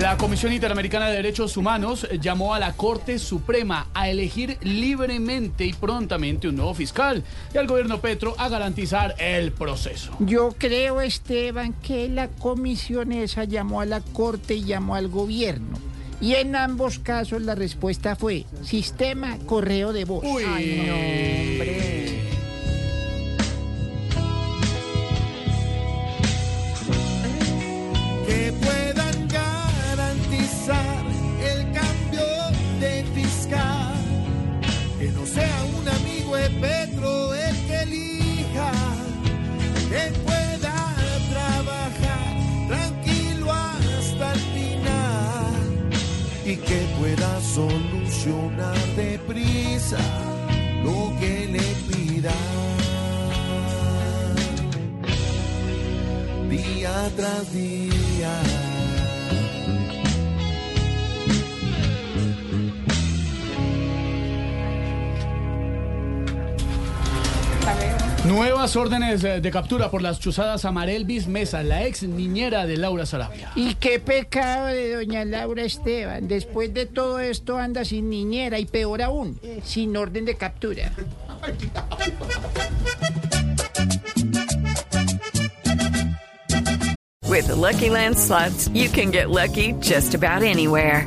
La Comisión Interamericana de Derechos Humanos llamó a la Corte Suprema a elegir libremente y prontamente un nuevo fiscal y al gobierno Petro a garantizar el proceso. Yo creo, Esteban, que la comisión esa llamó a la Corte y llamó al gobierno. Y en ambos casos la respuesta fue sistema correo de voz. Uy. Ay, no, hombre. Y que pueda solucionar deprisa lo que le pidan día tras día. Nuevas órdenes eh, de captura por las chuzadas a Marelvis Mesa, la ex niñera de Laura Sarabia. Y qué pecado de doña Laura Esteban. Después de todo esto anda sin niñera y peor aún, sin orden de captura. With the Lucky Land slots, you can get lucky just about anywhere.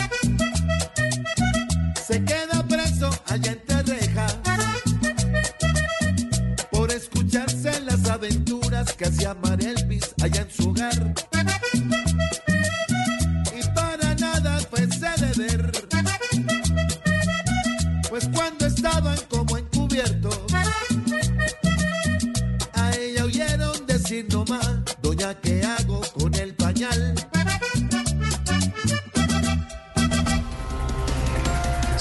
Se queda preso allá en reja. Por escucharse las aventuras que hacía Elvis allá en su hogar. Y para nada fuese deber. Pues cuando estaban como encubiertos, a ella oyeron decir nomás, doña, ¿qué hago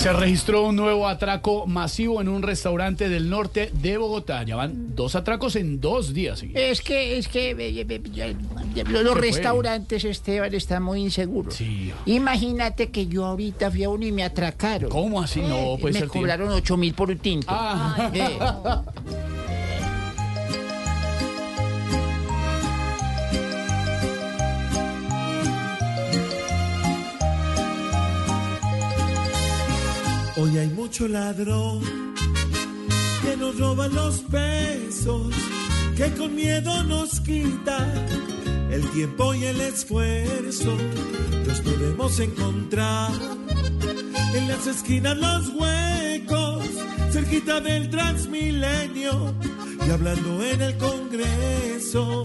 Se registró un nuevo atraco masivo en un restaurante del norte de Bogotá. Ya van dos atracos en dos días. seguidos. Es que, es que eh, eh, eh, los restaurantes, Esteban, están muy inseguros. Sí. Imagínate que yo ahorita fui a uno y me atracaron. ¿Cómo así? No, puede me ser. cobraron 8 mil por un tinto. Ah. Hoy hay mucho ladrón que nos roba los pesos, que con miedo nos quita el tiempo y el esfuerzo. Los podemos encontrar en las esquinas, los huecos, cerquita del Transmilenio y hablando en el Congreso.